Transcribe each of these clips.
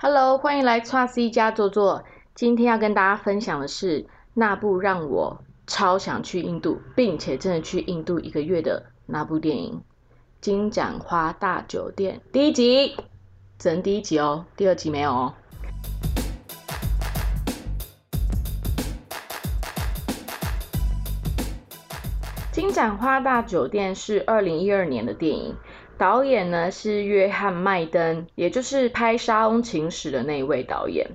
Hello，欢迎来 x C 家坐坐。今天要跟大家分享的是那部让我超想去印度，并且真的去印度一个月的那部电影《金盏花大酒店》第一集，只能第一集哦，第二集没有哦。《金盏花大酒店》是二零一二年的电影。导演呢是约翰麦登，也就是拍《沙翁情史》的那一位导演。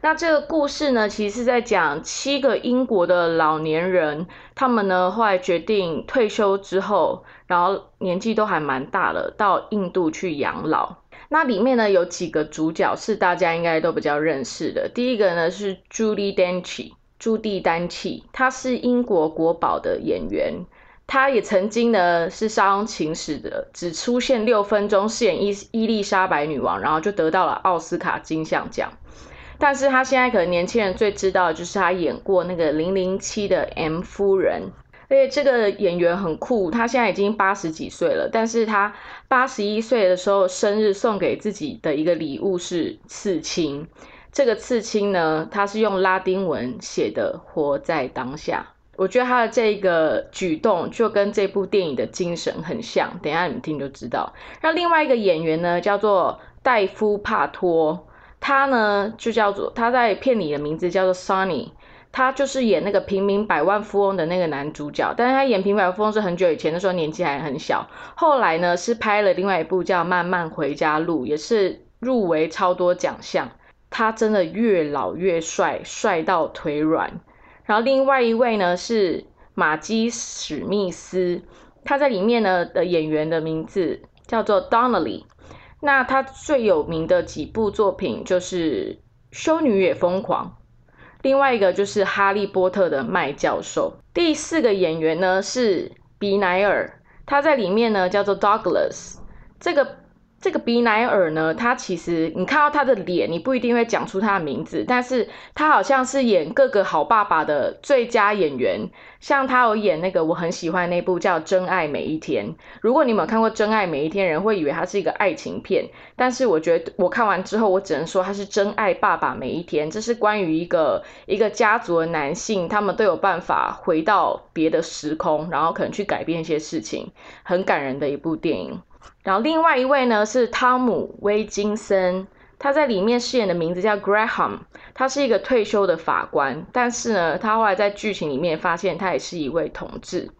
那这个故事呢，其实是在讲七个英国的老年人，他们呢后来决定退休之后，然后年纪都还蛮大了，到印度去养老。那里面呢有几个主角是大家应该都比较认识的。第一个呢是 Judy Dench，朱蒂丹契，她是英国国宝的演员。他也曾经呢是《沙翁情史》的，只出现六分钟，饰演伊伊丽莎白女王，然后就得到了奥斯卡金像奖。但是他现在可能年轻人最知道的就是他演过那个《零零七》的 M 夫人，而且这个演员很酷，他现在已经八十几岁了，但是他八十一岁的时候生日送给自己的一个礼物是刺青，这个刺青呢，他是用拉丁文写的“活在当下”。我觉得他的这个举动就跟这部电影的精神很像，等下你们听就知道。那另外一个演员呢，叫做戴夫帕托，他呢就叫做他在片里的名字叫做 Sunny，他就是演那个平民百万富翁的那个男主角。但是他演平民百万富翁是很久以前的时候，年纪还很小。后来呢是拍了另外一部叫《慢慢回家路》，也是入围超多奖项。他真的越老越帅，帅到腿软。然后另外一位呢是马基史密斯，他在里面呢的演员的名字叫做 Donnelly。那他最有名的几部作品就是《修女也疯狂》，另外一个就是《哈利波特》的麦教授。第四个演员呢是比奈尔，他在里面呢叫做 Douglas。这个。这个比奈尔呢，他其实你看到他的脸，你不一定会讲出他的名字，但是他好像是演各个好爸爸的最佳演员。像他有演那个我很喜欢那部叫《真爱每一天》。如果你有看过《真爱每一天》，人会以为它是一个爱情片，但是我觉得我看完之后，我只能说它是真爱爸爸每一天。这是关于一个一个家族的男性，他们都有办法回到别的时空，然后可能去改变一些事情，很感人的一部电影。然后另外一位呢是汤姆·威金森，他在里面饰演的名字叫 Graham，他是一个退休的法官，但是呢，他后来在剧情里面发现他也是一位同志。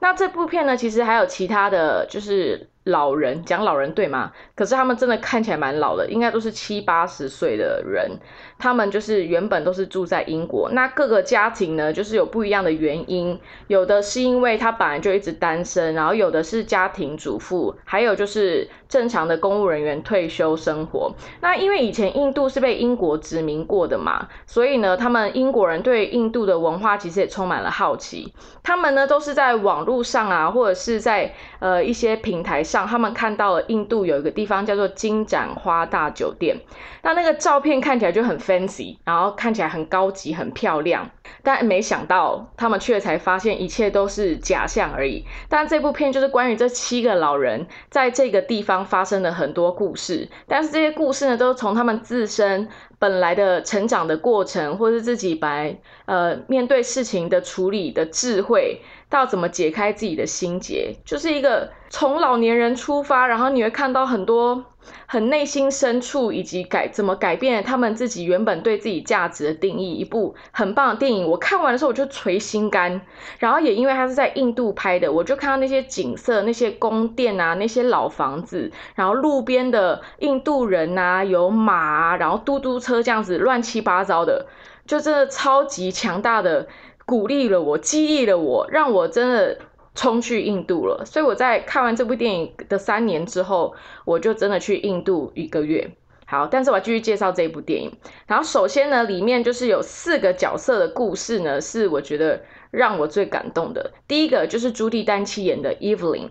那这部片呢，其实还有其他的就是。老人讲老人对吗？可是他们真的看起来蛮老的，应该都是七八十岁的人。他们就是原本都是住在英国，那各个家庭呢，就是有不一样的原因。有的是因为他本来就一直单身，然后有的是家庭主妇，还有就是正常的公务人员退休生活。那因为以前印度是被英国殖民过的嘛，所以呢，他们英国人对印度的文化其实也充满了好奇。他们呢都是在网络上啊，或者是在呃一些平台上。他们看到了印度有一个地方叫做金盏花大酒店，那那个照片看起来就很 fancy，然后看起来很高级、很漂亮。但没想到他们去了才发现一切都是假象而已。但这部片就是关于这七个老人在这个地方发生的很多故事，但是这些故事呢，都是从他们自身本来的成长的过程，或是自己白呃面对事情的处理的智慧。到怎么解开自己的心结，就是一个从老年人出发，然后你会看到很多很内心深处，以及改怎么改变他们自己原本对自己价值的定义。一部很棒的电影，我看完的时候我就捶心肝。然后也因为它是在印度拍的，我就看到那些景色、那些宫殿啊、那些老房子，然后路边的印度人啊，有马啊，然后嘟嘟车这样子乱七八糟的，就真的超级强大的。鼓励了我，激励了我，让我真的冲去印度了。所以我在看完这部电影的三年之后，我就真的去印度一个月。好，但是我要继续介绍这部电影。然后首先呢，里面就是有四个角色的故事呢，是我觉得让我最感动的。第一个就是朱棣丹七演的 Evelyn，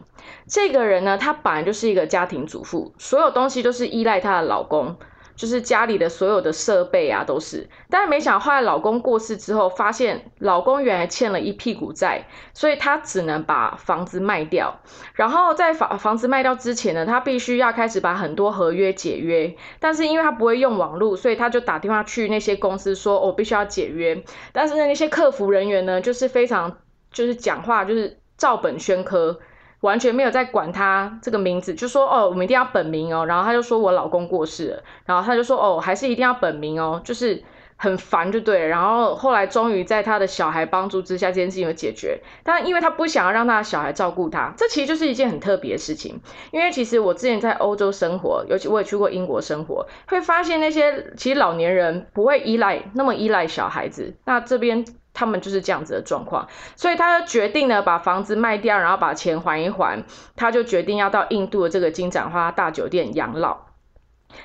这个人呢，她本来就是一个家庭主妇，所有东西都是依赖她的老公。就是家里的所有的设备啊都是。但是没想到后来老公过世之后，发现老公原来欠了一屁股债，所以她只能把房子卖掉。然后在房房子卖掉之前呢，她必须要开始把很多合约解约。但是因为她不会用网络，所以她就打电话去那些公司说：“我必须要解约。”但是，那些客服人员呢，就是非常就是讲话就是照本宣科。完全没有在管他这个名字，就说哦，我们一定要本名哦。然后他就说我老公过世了，然后他就说哦，还是一定要本名哦，就是很烦就对了。然后后来终于在他的小孩帮助之下，这件事情有解决。但因为他不想要让他的小孩照顾他，这其实就是一件很特别的事情。因为其实我之前在欧洲生活，尤其我也去过英国生活，会发现那些其实老年人不会依赖那么依赖小孩子。那这边。他们就是这样子的状况，所以他就决定呢把房子卖掉，然后把钱还一还。他就决定要到印度的这个金盏花大酒店养老。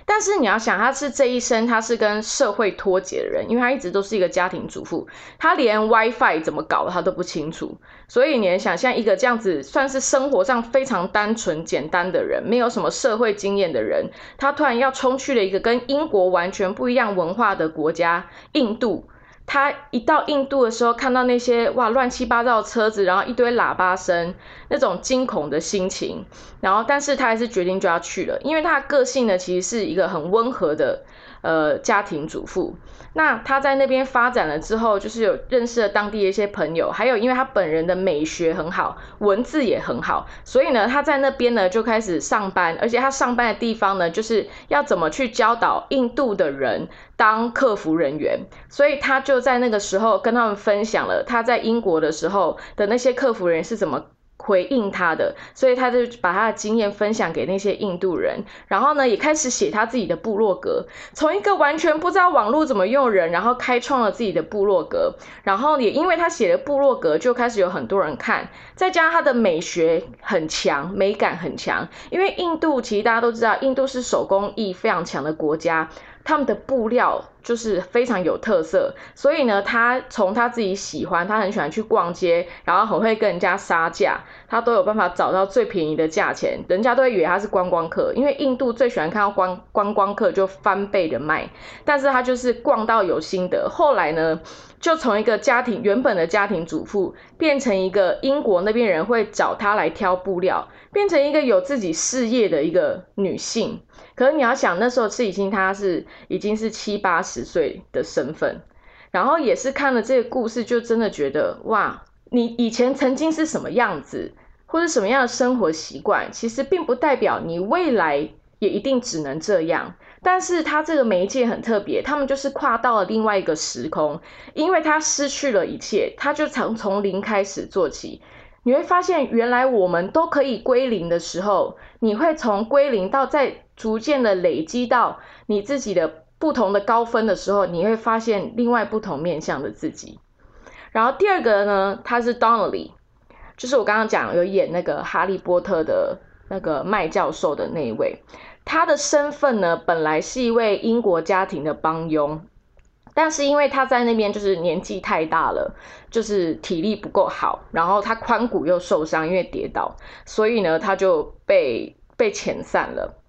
但是你要想，他是这一生他是跟社会脱节的人，因为他一直都是一个家庭主妇，他连 WiFi 怎么搞他都不清楚。所以你能想象一个这样子算是生活上非常单纯简单的人，没有什么社会经验的人，他突然要冲去了一个跟英国完全不一样文化的国家——印度。他一到印度的时候，看到那些哇乱七八糟的车子，然后一堆喇叭声，那种惊恐的心情，然后但是他还是决定就要去了，因为他的个性呢，其实是一个很温和的。呃，家庭主妇，那他在那边发展了之后，就是有认识了当地的一些朋友，还有因为他本人的美学很好，文字也很好，所以呢，他在那边呢就开始上班，而且他上班的地方呢，就是要怎么去教导印度的人当客服人员，所以他就在那个时候跟他们分享了他在英国的时候的那些客服人员是怎么。回应他的，所以他就把他的经验分享给那些印度人，然后呢，也开始写他自己的部落格。从一个完全不知道网络怎么用人，然后开创了自己的部落格，然后也因为他写的部落格，就开始有很多人看。再加上他的美学很强，美感很强。因为印度其实大家都知道，印度是手工艺非常强的国家。他们的布料就是非常有特色，所以呢，他从他自己喜欢，他很喜欢去逛街，然后很会跟人家杀价，他都有办法找到最便宜的价钱，人家都会以为他是观光客，因为印度最喜欢看到观观光客就翻倍的卖，但是他就是逛到有心得，后来呢，就从一个家庭原本的家庭主妇，变成一个英国那边人会找他来挑布料，变成一个有自己事业的一个女性。可是你要想，那时候是已经他是已经是七八十十岁的身份，然后也是看了这个故事，就真的觉得哇，你以前曾经是什么样子，或者什么样的生活习惯，其实并不代表你未来也一定只能这样。但是他这个媒介很特别，他们就是跨到了另外一个时空，因为他失去了一切，他就从从零开始做起。你会发现，原来我们都可以归零的时候，你会从归零到再逐渐的累积到你自己的不同的高分的时候，你会发现另外不同面向的自己。然后第二个呢，他是 Donnelly，就是我刚刚讲有演那个哈利波特的那个麦教授的那一位，他的身份呢，本来是一位英国家庭的帮佣。但是因为他在那边就是年纪太大了，就是体力不够好，然后他髋骨又受伤，因为跌倒，所以呢他就被被遣散了。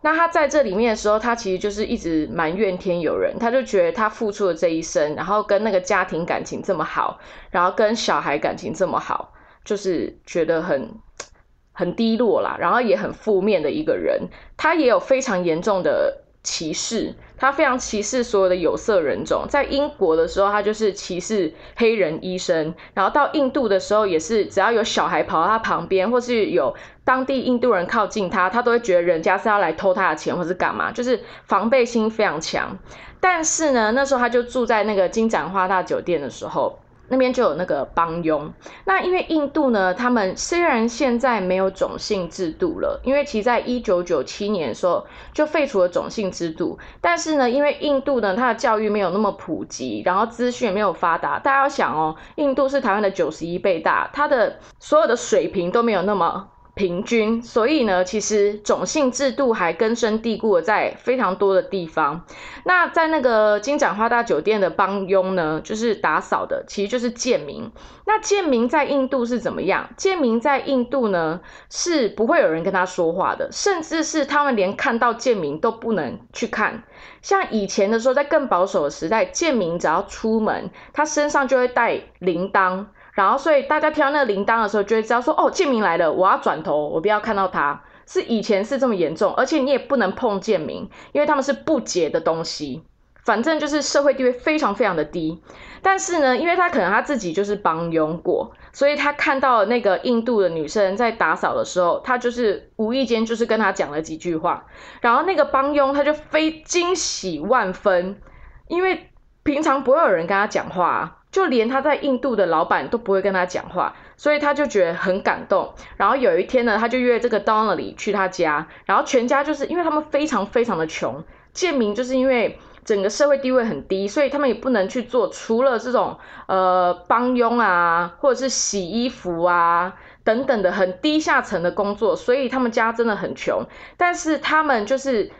那他在这里面的时候，他其实就是一直蛮怨天尤人，他就觉得他付出了这一生，然后跟那个家庭感情这么好，然后跟小孩感情这么好，就是觉得很 很低落啦，然后也很负面的一个人，他也有非常严重的。歧视，他非常歧视所有的有色人种。在英国的时候，他就是歧视黑人医生；然后到印度的时候，也是只要有小孩跑到他旁边，或是有当地印度人靠近他，他都会觉得人家是要来偷他的钱，或是干嘛，就是防备心非常强。但是呢，那时候他就住在那个金盏花大酒店的时候。那边就有那个帮佣。那因为印度呢，他们虽然现在没有种姓制度了，因为其实在一九九七年的时候就废除了种姓制度，但是呢，因为印度呢，它的教育没有那么普及，然后资讯也没有发达。大家要想哦，印度是台湾的九十一倍大，它的所有的水平都没有那么。平均，所以呢，其实种姓制度还根深蒂固在非常多的地方。那在那个金盏花大酒店的帮佣呢，就是打扫的，其实就是贱民。那贱民在印度是怎么样？贱民在印度呢是不会有人跟他说话的，甚至是他们连看到贱民都不能去看。像以前的时候，在更保守的时代，贱民只要出门，他身上就会带铃铛。然后，所以大家听到那个铃铛的时候，就会知道说，哦，贱民来了，我要转头，我不要看到他。是以前是这么严重，而且你也不能碰贱民，因为他们是不洁的东西。反正就是社会地位非常非常的低。但是呢，因为他可能他自己就是帮佣过，所以他看到那个印度的女生在打扫的时候，他就是无意间就是跟他讲了几句话，然后那个帮佣他就非惊喜万分，因为平常不会有人跟他讲话。就连他在印度的老板都不会跟他讲话，所以他就觉得很感动。然后有一天呢，他就约这个 Donnelly 去他家，然后全家就是因为他们非常非常的穷，贱民就是因为整个社会地位很低，所以他们也不能去做除了这种呃帮佣啊，或者是洗衣服啊等等的很低下层的工作，所以他们家真的很穷。但是他们就是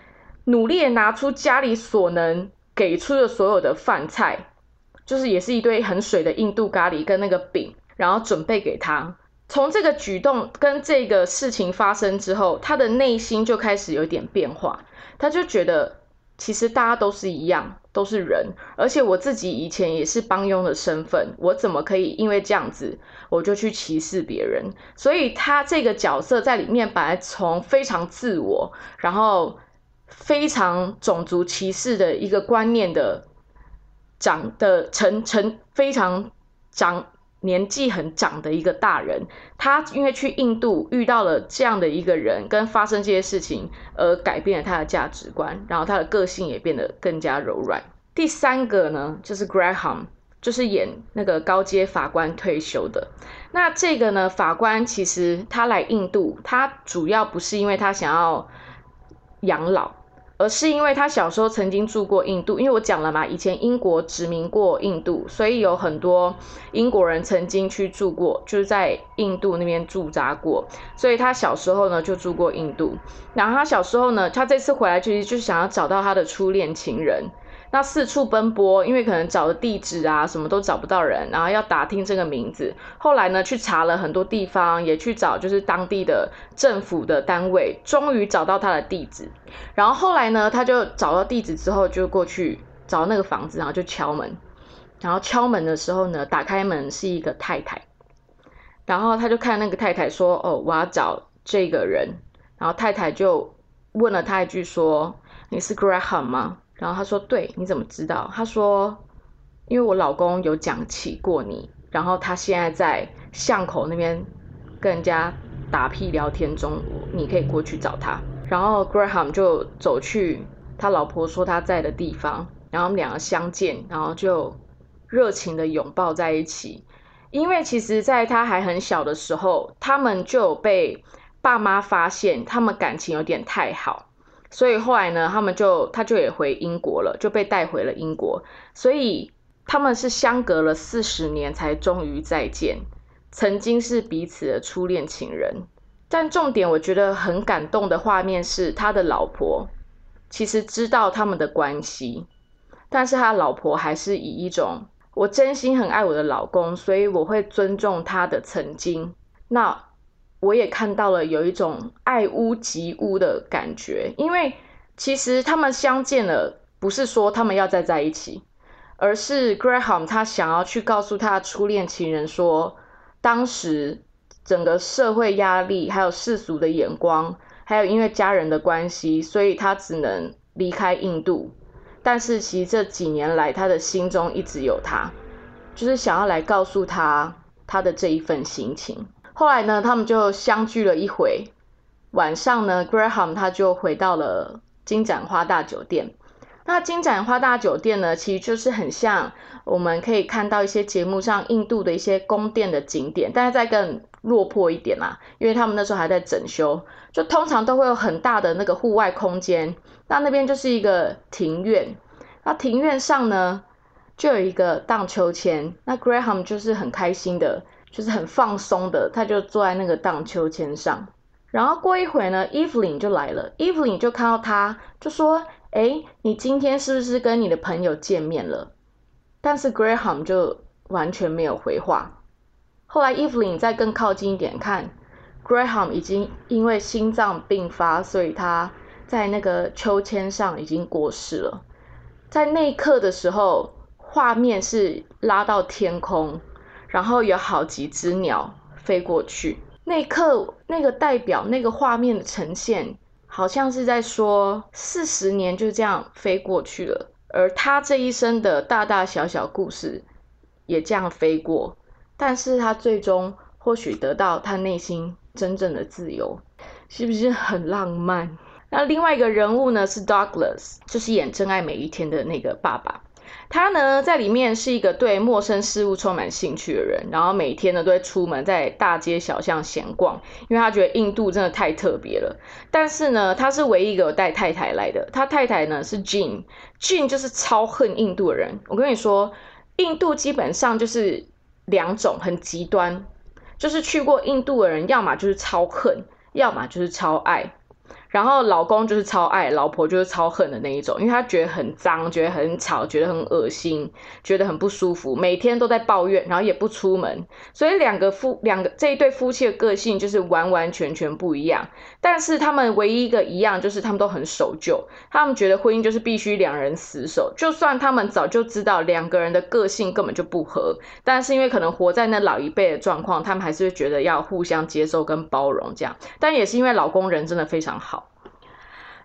努力拿出家里所能给出的所有的饭菜。就是也是一堆很水的印度咖喱跟那个饼，然后准备给他。从这个举动跟这个事情发生之后，他的内心就开始有点变化。他就觉得其实大家都是一样，都是人，而且我自己以前也是帮佣的身份，我怎么可以因为这样子我就去歧视别人？所以他这个角色在里面本来从非常自我，然后非常种族歧视的一个观念的。长的成成非常长年纪很长的一个大人，他因为去印度遇到了这样的一个人，跟发生这些事情而改变了他的价值观，然后他的个性也变得更加柔软。第三个呢，就是 Graham，就是演那个高阶法官退休的。那这个呢，法官其实他来印度，他主要不是因为他想要养老。而是因为他小时候曾经住过印度，因为我讲了嘛，以前英国殖民过印度，所以有很多英国人曾经去住过，就是在印度那边驻扎过，所以他小时候呢就住过印度。然后他小时候呢，他这次回来其实就是想要找到他的初恋情人。那四处奔波，因为可能找的地址啊什么都找不到人，然后要打听这个名字。后来呢，去查了很多地方，也去找就是当地的政府的单位，终于找到他的地址。然后后来呢，他就找到地址之后，就过去找那个房子，然后就敲门。然后敲门的时候呢，打开门是一个太太，然后他就看那个太太说：“哦，我要找这个人。”然后太太就问了他一句说：“你是 Graham 吗？”然后他说：“对，你怎么知道？”他说：“因为我老公有讲起过你，然后他现在在巷口那边跟人家打屁聊天中，你可以过去找他。”然后 Graham 就走去他老婆说他在的地方，然后我们两个相见，然后就热情的拥抱在一起。因为其实在他还很小的时候，他们就有被爸妈发现他们感情有点太好。所以后来呢，他们就他就也回英国了，就被带回了英国。所以他们是相隔了四十年才终于再见，曾经是彼此的初恋情人。但重点我觉得很感动的画面是，他的老婆其实知道他们的关系，但是他老婆还是以一种我真心很爱我的老公，所以我会尊重他的曾经。那。我也看到了有一种爱屋及乌的感觉，因为其实他们相见了，不是说他们要再在一起，而是 Graham 他想要去告诉他初恋情人说，当时整个社会压力，还有世俗的眼光，还有因为家人的关系，所以他只能离开印度。但是其实这几年来，他的心中一直有他，就是想要来告诉他他的这一份心情。后来呢，他们就相聚了一回。晚上呢，Graham 他就回到了金盏花大酒店。那金盏花大酒店呢，其实就是很像我们可以看到一些节目上印度的一些宫殿的景点，但是再更落魄一点啦，因为他们那时候还在整修。就通常都会有很大的那个户外空间，那那边就是一个庭院。那庭院上呢，就有一个荡秋千。那 Graham 就是很开心的。就是很放松的，他就坐在那个荡秋千上，然后过一会呢，Evelyn 就来了，Evelyn 就看到他，就说：“哎，你今天是不是跟你的朋友见面了？”但是 Graham 就完全没有回话。后来 Evelyn 再更靠近一点看，Graham 已经因为心脏病发，所以他在那个秋千上已经过世了。在那一刻的时候，画面是拉到天空，然后有好几只鸟飞过去。那一刻，那个代表那个画面的呈现，好像是在说四十年就这样飞过去了，而他这一生的大大小小故事也这样飞过，但是他最终或许得到他内心真正的自由，是不是很浪漫？那另外一个人物呢是 Douglas，就是演《真爱每一天》的那个爸爸。他呢在里面是一个对陌生事物充满兴趣的人，然后每天呢都会出门在大街小巷闲逛，因为他觉得印度真的太特别了。但是呢，他是唯一一个有带太太来的。他太太呢是 Jean，Jean 就是超恨印度的人。我跟你说，印度基本上就是两种很极端，就是去过印度的人，要么就是超恨，要么就是超爱。然后老公就是超爱，老婆就是超恨的那一种，因为他觉得很脏，觉得很吵，觉得很恶心，觉得很不舒服，每天都在抱怨，然后也不出门。所以两个夫两个这一对夫妻的个性就是完完全全不一样。但是他们唯一一个一样就是他们都很守旧，他们觉得婚姻就是必须两人死守，就算他们早就知道两个人的个性根本就不合，但是因为可能活在那老一辈的状况，他们还是会觉得要互相接受跟包容这样。但也是因为老公人真的非常好。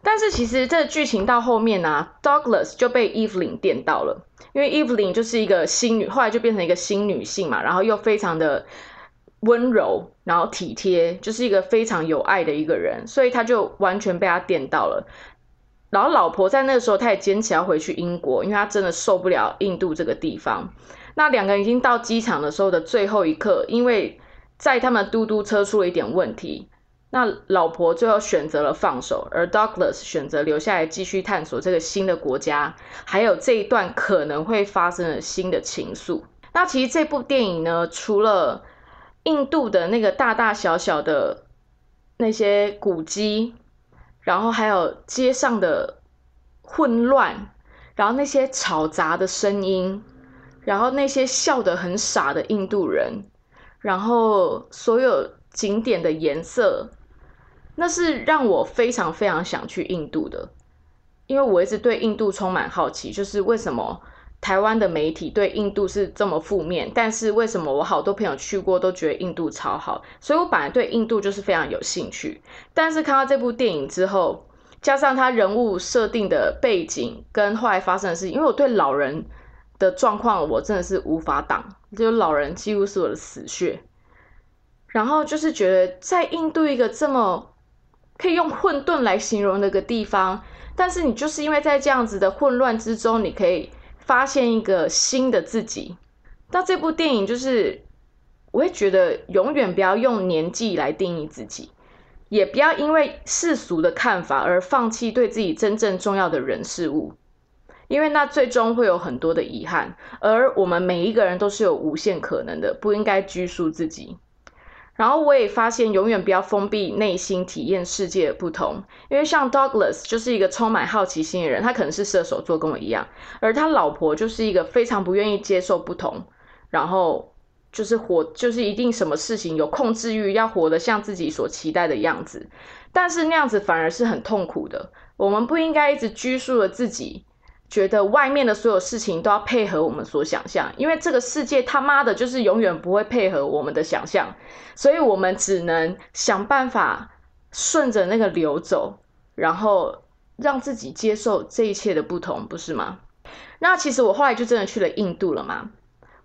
但是其实这剧情到后面呢，Douglas 就被 Evelyn 电到了，因为 Evelyn 就是一个新女，后来就变成一个新女性嘛，然后又非常的温柔，然后体贴，就是一个非常有爱的一个人，所以他就完全被他电到了。然后老婆在那个时候，她也坚持要回去英国，因为她真的受不了印度这个地方。那两个人已经到机场的时候的最后一刻，因为在他们嘟嘟车出了一点问题。那老婆最后选择了放手，而 Douglas 选择留下来继续探索这个新的国家，还有这一段可能会发生的新的情愫。那其实这部电影呢，除了印度的那个大大小小的那些古迹，然后还有街上的混乱，然后那些吵杂的声音，然后那些笑得很傻的印度人，然后所有景点的颜色。那是让我非常非常想去印度的，因为我一直对印度充满好奇，就是为什么台湾的媒体对印度是这么负面，但是为什么我好多朋友去过都觉得印度超好，所以我本来对印度就是非常有兴趣，但是看到这部电影之后，加上他人物设定的背景跟后来发生的事情，因为我对老人的状况我真的是无法挡，就老人几乎是我的死穴，然后就是觉得在印度一个这么。可以用混沌来形容那个地方，但是你就是因为在这样子的混乱之中，你可以发现一个新的自己。那这部电影就是，我会觉得永远不要用年纪来定义自己，也不要因为世俗的看法而放弃对自己真正重要的人事物，因为那最终会有很多的遗憾。而我们每一个人都是有无限可能的，不应该拘束自己。然后我也发现，永远不要封闭内心，体验世界的不同。因为像 Douglas 就是一个充满好奇心的人，他可能是射手座，跟我一样。而他老婆就是一个非常不愿意接受不同，然后就是活，就是一定什么事情有控制欲，要活得像自己所期待的样子。但是那样子反而是很痛苦的。我们不应该一直拘束了自己。觉得外面的所有事情都要配合我们所想象，因为这个世界他妈的就是永远不会配合我们的想象，所以我们只能想办法顺着那个流走，然后让自己接受这一切的不同，不是吗？那其实我后来就真的去了印度了嘛，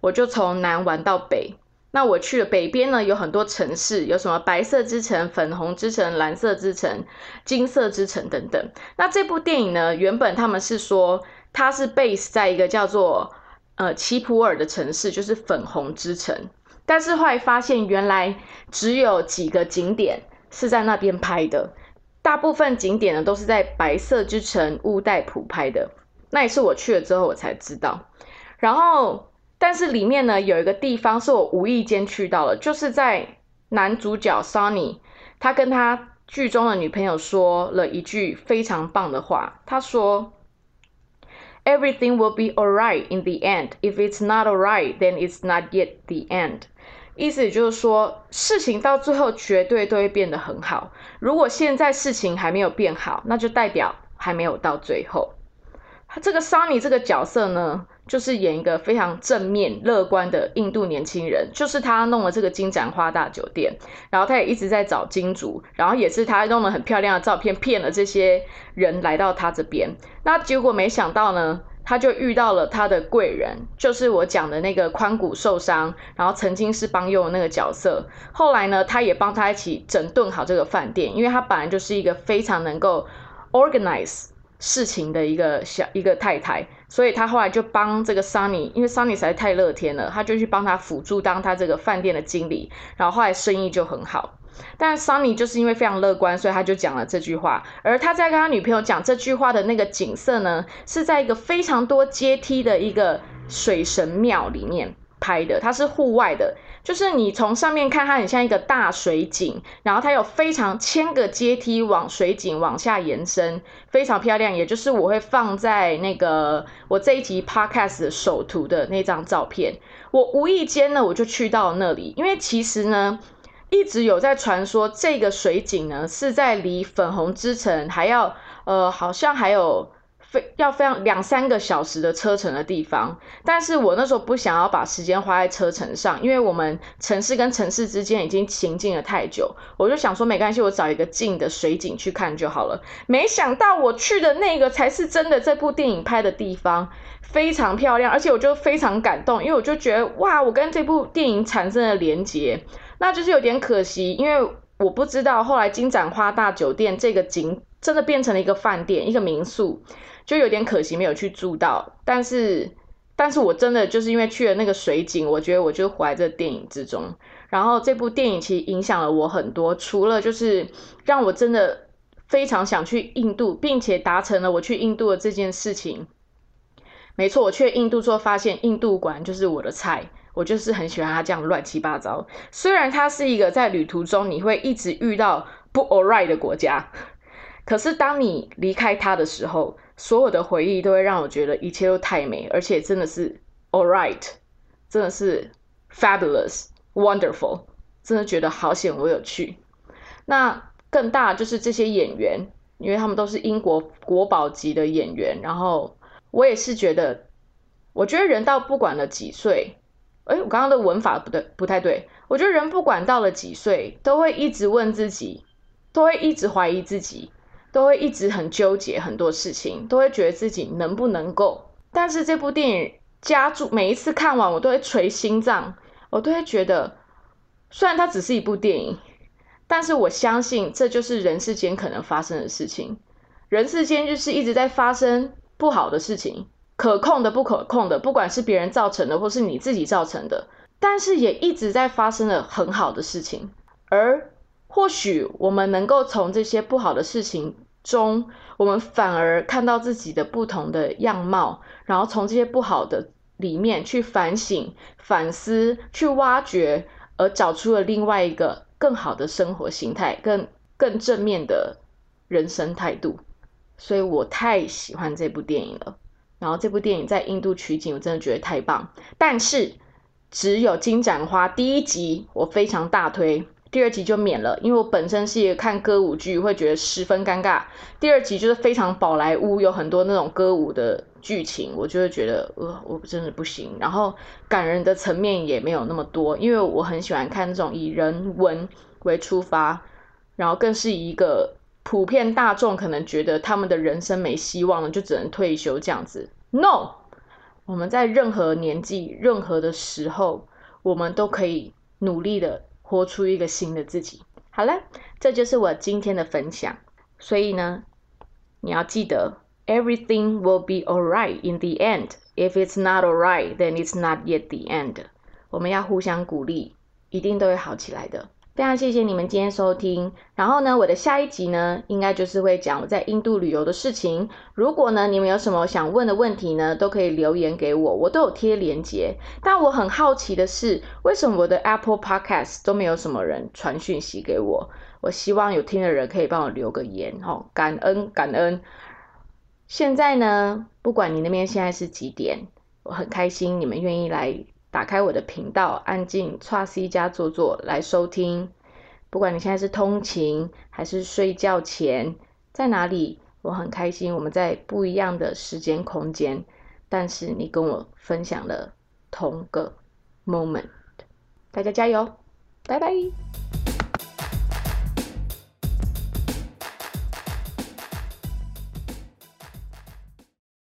我就从南玩到北。那我去了北边呢，有很多城市，有什么白色之城、粉红之城、蓝色之城、金色之城等等。那这部电影呢，原本他们是说。它是 base 在一个叫做呃奇普尔的城市，就是粉红之城。但是后来发现，原来只有几个景点是在那边拍的，大部分景点呢都是在白色之城乌代普拍的。那也是我去了之后我才知道。然后，但是里面呢有一个地方是我无意间去到了，就是在男主角 Sunny 他跟他剧中的女朋友说了一句非常棒的话，他说：“Everything will be alright in the end. If it's not alright, then it's not yet the end.” 意思就是说，事情到最后绝对都会变得很好。如果现在事情还没有变好，那就代表还没有到最后。这个 Sunny 这个角色呢，就是演一个非常正面、乐观的印度年轻人。就是他弄了这个金盏花大酒店，然后他也一直在找金主，然后也是他弄了很漂亮的照片，骗了这些人来到他这边。那结果没想到呢？他就遇到了他的贵人，就是我讲的那个髋骨受伤，然后曾经是帮佣的那个角色。后来呢，他也帮他一起整顿好这个饭店，因为他本来就是一个非常能够 organize 事情的一个小一个太太，所以他后来就帮这个 Sunny，因为 Sunny 实在太乐天了，他就去帮他辅助当他这个饭店的经理，然后后来生意就很好。但 Sunny 就是因为非常乐观，所以他就讲了这句话。而他在跟他女朋友讲这句话的那个景色呢，是在一个非常多阶梯的一个水神庙里面拍的。它是户外的，就是你从上面看，它很像一个大水井，然后它有非常千个阶梯往水井往下延伸，非常漂亮。也就是我会放在那个我这一集 Podcast 首图的那张照片。我无意间呢，我就去到那里，因为其实呢。一直有在传说，这个水井呢是在离粉红之城还要呃，好像还有非要非常两三个小时的车程的地方。但是我那时候不想要把时间花在车程上，因为我们城市跟城市之间已经行进了太久，我就想说没关系，我找一个近的水景去看就好了。没想到我去的那个才是真的这部电影拍的地方，非常漂亮，而且我就非常感动，因为我就觉得哇，我跟这部电影产生了连结。那就是有点可惜，因为我不知道后来金盏花大酒店这个景真的变成了一个饭店、一个民宿，就有点可惜没有去住到。但是，但是我真的就是因为去了那个水景，我觉得我就活在这电影之中。然后这部电影其实影响了我很多，除了就是让我真的非常想去印度，并且达成了我去印度的这件事情。没错，我去印度之后发现，印度果然就是我的菜。我就是很喜欢他这样乱七八糟。虽然它是一个在旅途中你会一直遇到不 alright 的国家，可是当你离开它的时候，所有的回忆都会让我觉得一切都太美，而且真的是 all right，真的是 fabulous，wonderful，真的觉得好险我有去。那更大就是这些演员，因为他们都是英国国宝级的演员，然后我也是觉得，我觉得人到不管了几岁。哎，我刚刚的文法不对，不太对。我觉得人不管到了几岁，都会一直问自己，都会一直怀疑自己，都会一直很纠结很多事情，都会觉得自己能不能够。但是这部电影加注，每一次看完我都会捶心脏，我都会觉得，虽然它只是一部电影，但是我相信这就是人世间可能发生的事情。人世间就是一直在发生不好的事情。可控的、不可控的，不管是别人造成的，或是你自己造成的，但是也一直在发生了很好的事情。而或许我们能够从这些不好的事情中，我们反而看到自己的不同的样貌，然后从这些不好的里面去反省、反思、去挖掘，而找出了另外一个更好的生活形态，更更正面的人生态度。所以我太喜欢这部电影了。然后这部电影在印度取景，我真的觉得太棒。但是只有金盏花第一集我非常大推，第二集就免了，因为我本身是一个看歌舞剧会觉得十分尴尬。第二集就是非常宝莱坞，有很多那种歌舞的剧情，我就会觉得呃，我真的不行。然后感人的层面也没有那么多，因为我很喜欢看那种以人文为出发，然后更是一个。普遍大众可能觉得他们的人生没希望了，就只能退休这样子。No，我们在任何年纪、任何的时候，我们都可以努力的活出一个新的自己。好了，这就是我今天的分享。所以呢，你要记得，everything will be alright in the end. If it's not alright, then it's not yet the end. 我们要互相鼓励，一定都会好起来的。非常谢谢你们今天收听。然后呢，我的下一集呢，应该就是会讲我在印度旅游的事情。如果呢，你们有什么想问的问题呢，都可以留言给我，我都有贴链接。但我很好奇的是，为什么我的 Apple Podcast 都没有什么人传讯息给我？我希望有听的人可以帮我留个言，吼，感恩感恩。现在呢，不管你那边现在是几点，我很开心你们愿意来打开我的频道，按进 t r C 加坐坐来收听。不管你现在是通勤还是睡觉前，在哪里，我很开心。我们在不一样的时间空间，但是你跟我分享了同个 moment。大家加油，拜拜。